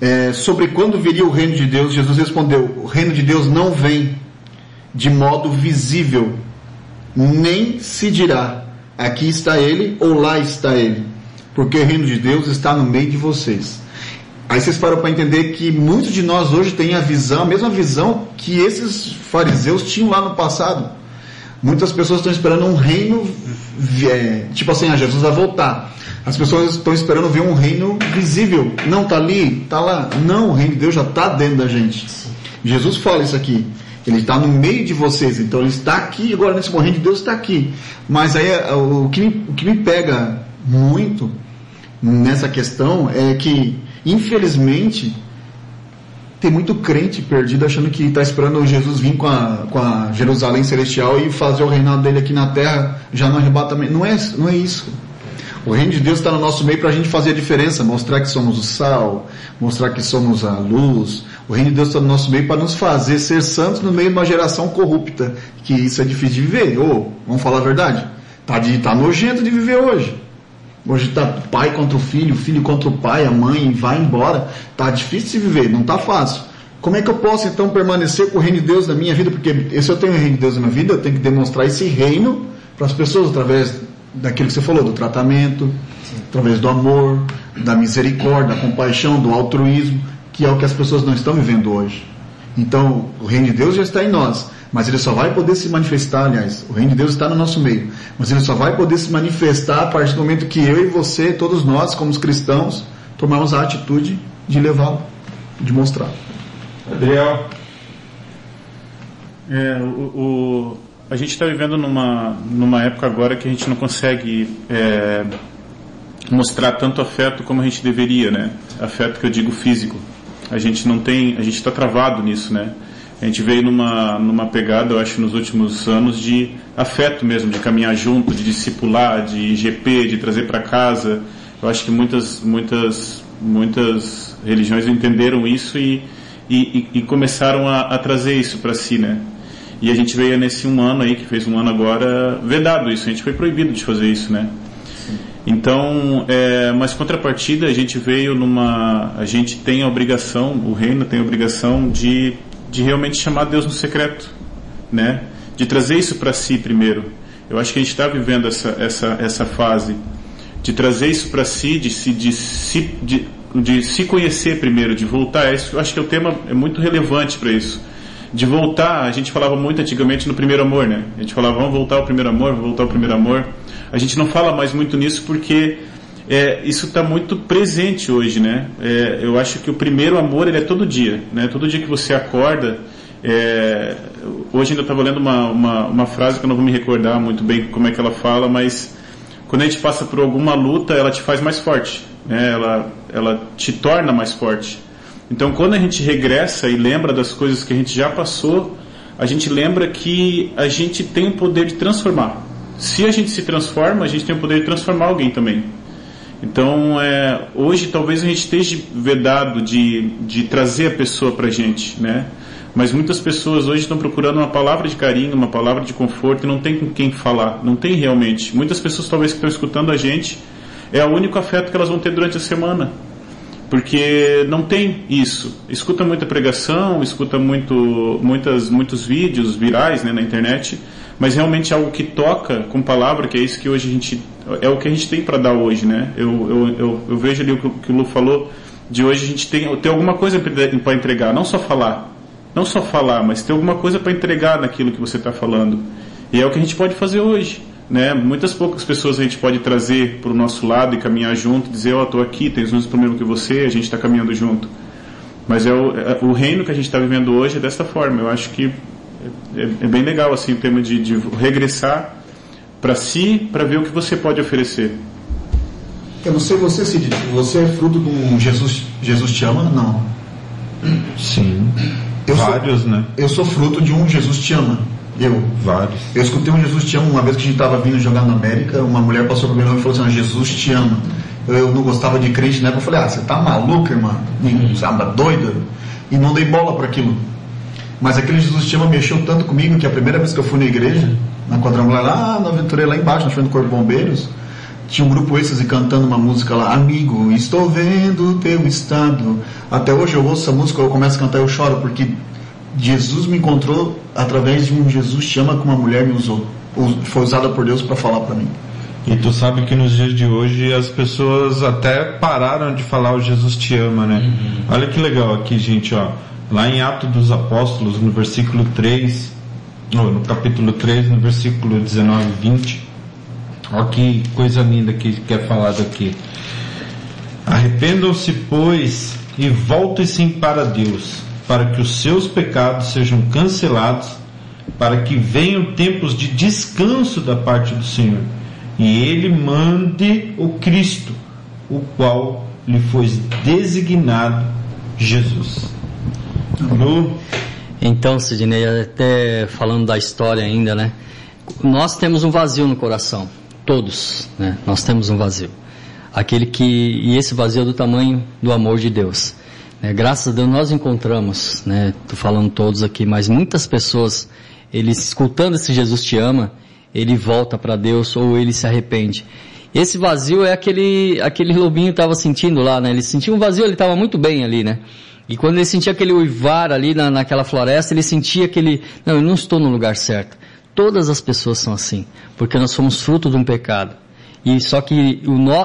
É, sobre quando viria o reino de Deus, Jesus respondeu: O reino de Deus não vem de modo visível, nem se dirá: aqui está ele ou lá está ele, porque o reino de Deus está no meio de vocês. Aí vocês param para entender que muitos de nós hoje têm a visão, a mesma visão que esses fariseus tinham lá no passado. Muitas pessoas estão esperando um reino, é, tipo assim, ah, Jesus vai voltar. As pessoas estão esperando ver um reino visível. Não está ali, está lá. Não, o reino de Deus já está dentro da gente. Jesus fala isso aqui. Ele está no meio de vocês, então ele está aqui, agora nesse morrendo de Deus está aqui. Mas aí o que, me, o que me pega muito nessa questão é que, infelizmente, tem muito crente perdido achando que está esperando Jesus vir com a, com a Jerusalém celestial e fazer o reinado dele aqui na terra já no arrebatamento. Não é, não é isso. O reino de Deus está no nosso meio para a gente fazer a diferença, mostrar que somos o sal, mostrar que somos a luz. O reino de Deus está no nosso meio para nos fazer ser santos no meio de uma geração corrupta, que isso é difícil de viver. Ou, vamos falar a verdade, tá, de, tá nojento de viver hoje. Hoje está pai contra o filho, filho contra o pai, a mãe vai embora. Tá difícil de viver, não tá fácil. Como é que eu posso então permanecer com o reino de Deus na minha vida? Porque se eu tenho o reino de Deus na minha vida, eu tenho que demonstrar esse reino para as pessoas através daquilo que você falou, do tratamento, Sim. através do amor, da misericórdia, da compaixão, do altruísmo, que é o que as pessoas não estão vivendo hoje. Então, o reino de Deus já está em nós, mas ele só vai poder se manifestar, aliás, o reino de Deus está no nosso meio, mas ele só vai poder se manifestar a partir do momento que eu e você, todos nós, como cristãos, tomarmos a atitude de levá-lo, de mostrar. Adriel. É, o, o a gente está vivendo numa, numa época agora que a gente não consegue é, mostrar tanto afeto como a gente deveria, né? Afeto que eu digo físico. A gente não tem, a gente está travado nisso, né? A gente veio numa, numa pegada, eu acho, nos últimos anos de afeto mesmo, de caminhar junto, de discipular, de GP, de trazer para casa. Eu acho que muitas, muitas, muitas religiões entenderam isso e, e, e começaram a, a trazer isso para si, né? E a gente veio nesse um ano aí, que fez um ano agora, vedado isso. A gente foi proibido de fazer isso, né? Então, é, mas contrapartida, a gente veio numa. A gente tem a obrigação, o reino tem a obrigação de, de realmente chamar Deus no secreto, né? De trazer isso para si primeiro. Eu acho que a gente está vivendo essa, essa, essa fase de trazer isso para si, de se, de, se, de, de se conhecer primeiro, de voltar isso. Eu acho que o tema é muito relevante para isso de voltar. A gente falava muito antigamente no primeiro amor, né? A gente falava, vamos voltar ao primeiro amor, vamos voltar ao primeiro amor. A gente não fala mais muito nisso porque é, isso está muito presente hoje, né? É, eu acho que o primeiro amor ele é todo dia, né? Todo dia que você acorda. É, hoje ainda estava lendo uma, uma, uma, frase que eu não vou me recordar muito bem como é que ela fala, mas quando a gente passa por alguma luta, ela te faz mais forte, né? Ela, ela te torna mais forte. Então, quando a gente regressa e lembra das coisas que a gente já passou, a gente lembra que a gente tem o poder de transformar. Se a gente se transforma, a gente tem o poder de transformar alguém também. Então, é, hoje talvez a gente esteja vedado de, de trazer a pessoa para a gente, né? Mas muitas pessoas hoje estão procurando uma palavra de carinho, uma palavra de conforto e não tem com quem falar, não tem realmente. Muitas pessoas talvez que estão escutando a gente é o único afeto que elas vão ter durante a semana, porque não tem isso. Escuta muita pregação, escuta muito, muitas, muitos vídeos virais né, na internet, mas realmente é algo que toca com palavra, que é isso que hoje a gente é o que a gente tem para dar hoje, né? Eu, eu, eu, eu, vejo ali o que o Lu falou de hoje a gente tem, tem alguma coisa para entregar, não só falar, não só falar, mas ter alguma coisa para entregar naquilo que você está falando. E é o que a gente pode fazer hoje. Né? Muitas poucas pessoas a gente pode trazer para o nosso lado e caminhar junto, dizer, ó, oh, estou aqui, tenho os mesmos problemas que você, a gente está caminhando junto. Mas é o, é o reino que a gente está vivendo hoje é dessa forma. Eu acho que é, é bem legal assim o tema de, de regressar para si, para ver o que você pode oferecer. Eu não sei você, Cid, você é fruto de um Jesus, Jesus te ama? Não. Sim. Eu Vários, sou, né? Eu sou fruto de um Jesus te ama. Eu. Vários. Eu escutei um Jesus te ama uma vez que a gente estava vindo jogar na América, uma mulher passou por mim e falou assim, Jesus te ama. Eu, não gostava de crente, né? Eu falei, ah, você tá maluca, irmã? Você anda doida? E não dei bola para aquilo. Mas aquele Jesus te ama mexeu tanto comigo que a primeira vez que eu fui na igreja, na quadrangular lá na aventura lá embaixo, na frente do Corpo de Bombeiros, tinha um grupo êxtase cantando uma música lá, Amigo, estou vendo teu estado. Até hoje eu ouço essa música, eu começo a cantar e eu choro, porque Jesus me encontrou através de um Jesus te ama que uma mulher me usou. Foi usada por Deus para falar para mim. E tu sabe que nos dias de hoje as pessoas até pararam de falar o Jesus te ama, né? Uhum. Olha que legal aqui, gente, ó. Lá em Atos dos Apóstolos, no versículo 3, no capítulo 3, no versículo 19 e 20. Olha que coisa linda que quer falar aqui. Arrependam-se, pois, e voltem-se para Deus, para que os seus pecados sejam cancelados, para que venham tempos de descanso da parte do Senhor, e Ele mande o Cristo, o qual lhe foi designado Jesus. No... Então, Sidney, até falando da história ainda, né? Nós temos um vazio no coração, todos, né? Nós temos um vazio. Aquele que e esse vazio é do tamanho do amor de Deus. Né? Graças a Deus nós encontramos, né? Tô falando todos aqui, mas muitas pessoas, eles escutando esse Jesus te ama, ele volta para Deus ou ele se arrepende. Esse vazio é aquele aquele lobinho estava sentindo lá, né? Ele sentia um vazio, ele estava muito bem ali, né? E quando ele sentia aquele uivar ali na, naquela floresta, ele sentia aquele, não, eu não estou no lugar certo. Todas as pessoas são assim, porque nós somos fruto de um pecado. E só que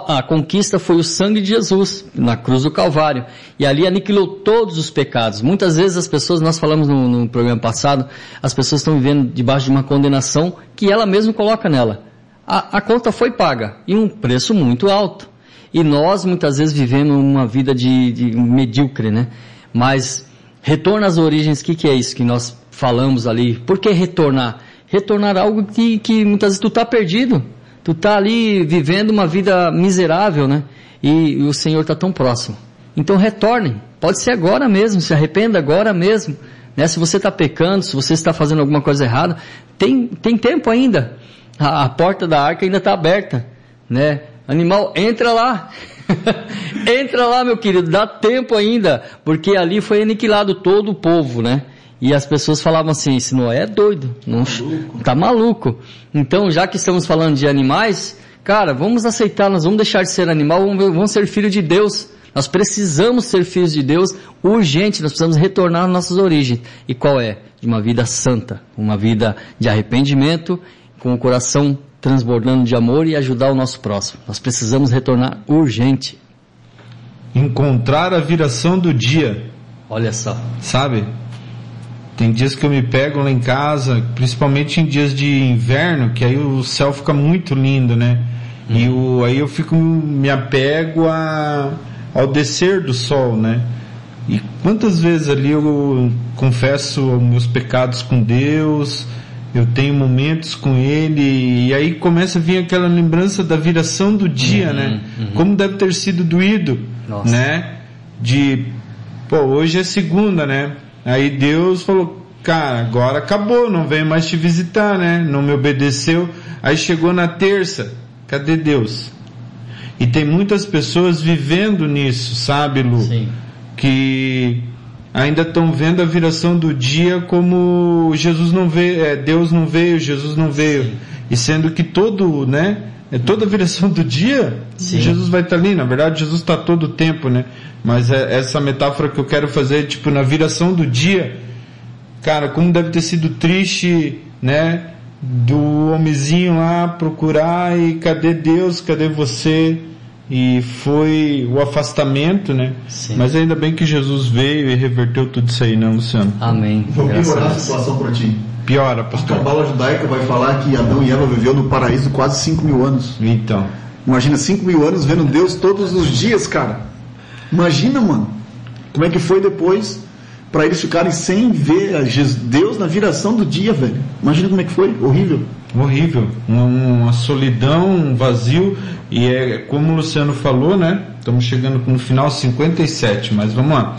a conquista foi o sangue de Jesus na cruz do Calvário. E ali aniquilou todos os pecados. Muitas vezes as pessoas, nós falamos no, no programa passado, as pessoas estão vivendo debaixo de uma condenação que ela mesma coloca nela. A, a conta foi paga e um preço muito alto. E nós muitas vezes vivemos uma vida de, de medíocre, né? Mas retorno às origens, o que, que é isso que nós falamos ali? Por que retornar? Retornar algo que, que muitas vezes tu está perdido. Tu está ali vivendo uma vida miserável, né? E, e o Senhor está tão próximo. Então retorne. Pode ser agora mesmo, se arrependa agora mesmo. Né? Se você está pecando, se você está fazendo alguma coisa errada, tem, tem tempo ainda. A, a porta da arca ainda está aberta. Né? Animal, entra lá. entra lá, meu querido, dá tempo ainda, porque ali foi aniquilado todo o povo, né? E as pessoas falavam assim, esse Noé é doido, não, maluco. tá maluco. Então, já que estamos falando de animais, cara, vamos aceitar, nós vamos deixar de ser animal, vamos, vamos ser filho de Deus. Nós precisamos ser filhos de Deus urgente, nós precisamos retornar às nossas origens. E qual é? De uma vida santa, uma vida de arrependimento, com o coração transbordando de amor e ajudar o nosso próximo. Nós precisamos retornar urgente. Encontrar a viração do dia. Olha só. Sabe? Tem dias que eu me pego lá em casa, principalmente em dias de inverno, que aí o céu fica muito lindo, né? E o, aí eu fico, me apego a, ao descer do sol, né? E quantas vezes ali eu confesso meus pecados com Deus, eu tenho momentos com Ele, e aí começa a vir aquela lembrança da viração do dia, Uhum, né? uhum. Como deve ter sido doído, Nossa. né? De, pô, hoje é segunda, né? Aí Deus falou, cara, agora acabou, não vem mais te visitar, né? Não me obedeceu. Aí chegou na terça, cadê Deus? E tem muitas pessoas vivendo nisso, sabe, Lu? Sim. que ainda estão vendo a viração do dia como Jesus não veio, é, Deus não veio, Jesus não veio. E sendo que todo, né, é toda a viração do dia, Sim. Jesus vai estar ali. Na verdade, Jesus está todo o tempo, né? Mas é essa metáfora que eu quero fazer, tipo, na viração do dia, cara, como deve ter sido triste, né? Do homenzinho lá procurar e cadê Deus, cadê você? E foi o afastamento, né? Sim. Mas ainda bem que Jesus veio e reverteu tudo isso aí, né, Luciano? Amém. Vou Graças a piorar a Deus. situação para ti. Piora, A pastor. cabala judaica vai falar que Adão e Eva viveu no paraíso quase 5 mil anos. Então, Imagina 5 mil anos vendo Deus todos os dias, cara. Imagina, mano. Como é que foi depois para eles ficarem sem ver a Deus na viração do dia, velho. Imagina como é que foi. Horrível. horrível. Uma solidão, um vazio. E é como o Luciano falou, né? Estamos chegando no final 57, mas vamos lá.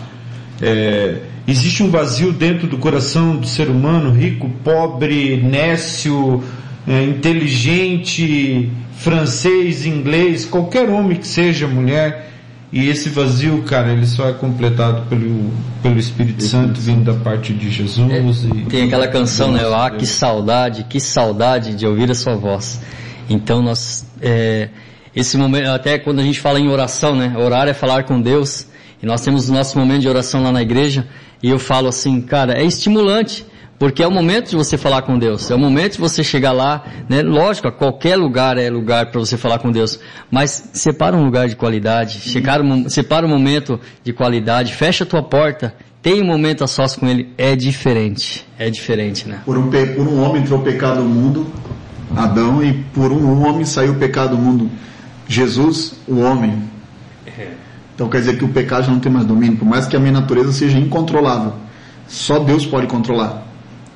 É, existe um vazio dentro do coração do ser humano, rico, pobre, nécio, é, inteligente, francês, inglês, qualquer homem que seja, mulher. E esse vazio, cara, ele só é completado pelo, pelo Espírito Santo vindo da parte de Jesus. e- Tem aquela canção, né? Ah, que saudade, que saudade de ouvir a sua voz. Então nós, é, esse momento, até quando a gente fala em oração, né? Orar é falar com Deus. E nós temos o nosso momento de oração lá na igreja. E eu falo assim, cara, é estimulante. Porque é o momento de você falar com Deus. É o momento de você chegar lá, né? Lógico, a qualquer lugar é lugar para você falar com Deus. Mas separa um lugar de qualidade. Separa um, separa um momento de qualidade. Fecha a tua porta. Tem um momento a sós com Ele. É diferente. É diferente, né? Por um, por um homem entrou o pecado no mundo, Adão, e por um homem saiu o pecado do mundo, Jesus, o homem. Então quer dizer que o pecado já não tem mais domínio, por mais que a minha natureza seja incontrolável. Só Deus pode controlar.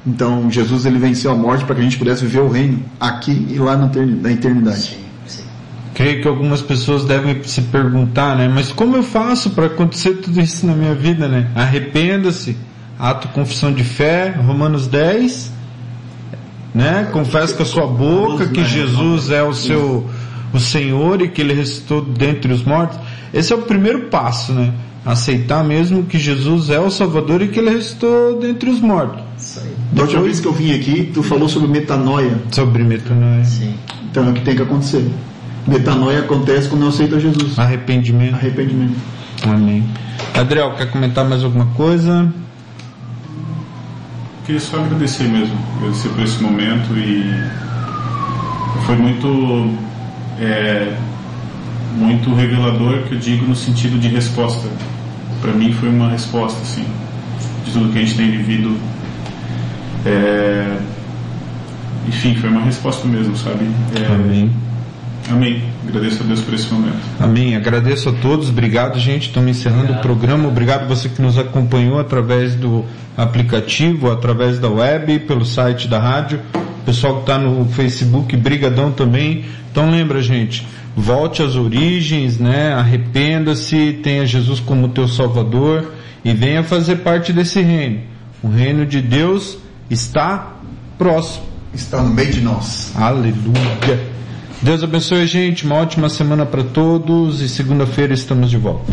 Então Jesus ele venceu a morte para que a gente pudesse viver o reino aqui e lá na eterni- na eternidade. Creio que algumas pessoas devem se perguntar, né? Mas como eu faço para acontecer tudo isso na minha vida, né? Arrependa-se, ato confissão de fé, Romanos 10, né? Confessa com a sua boca que Jesus é o seu o Senhor e que ele ressuscitou dentre os mortos. Esse é o primeiro passo, né? Aceitar mesmo que Jesus é o Salvador e que ele ressuscitou dentre os mortos. Da última vez que eu vim aqui, tu falou sobre metanoia. Sobre metanoia, Sim. Então é o que tem que acontecer. Metanoia acontece quando eu aceito a Jesus. arrependimento. Arrependimento. Amém. Adriel, quer comentar mais alguma coisa? Queria só agradecer mesmo, agradecer por esse momento e foi muito é, muito revelador que eu digo no sentido de resposta. Para mim foi uma resposta assim de tudo que a gente tem vivido. É, enfim, foi uma resposta mesmo, sabe? É, Amém. Amém. Agradeço a Deus por esse momento. Amém. Agradeço a todos. Obrigado, gente. Estamos encerrando o programa. Obrigado você que nos acompanhou através do aplicativo, através da web, pelo site da rádio. Pessoal que está no Facebook, brigadão também. Então lembra, gente, volte às origens, né? Arrependa-se, tenha Jesus como teu Salvador e venha fazer parte desse reino. O reino de Deus está próximo. Está no meio de nós. Aleluia. Deus abençoe a gente. Uma ótima semana para todos e segunda-feira estamos de volta.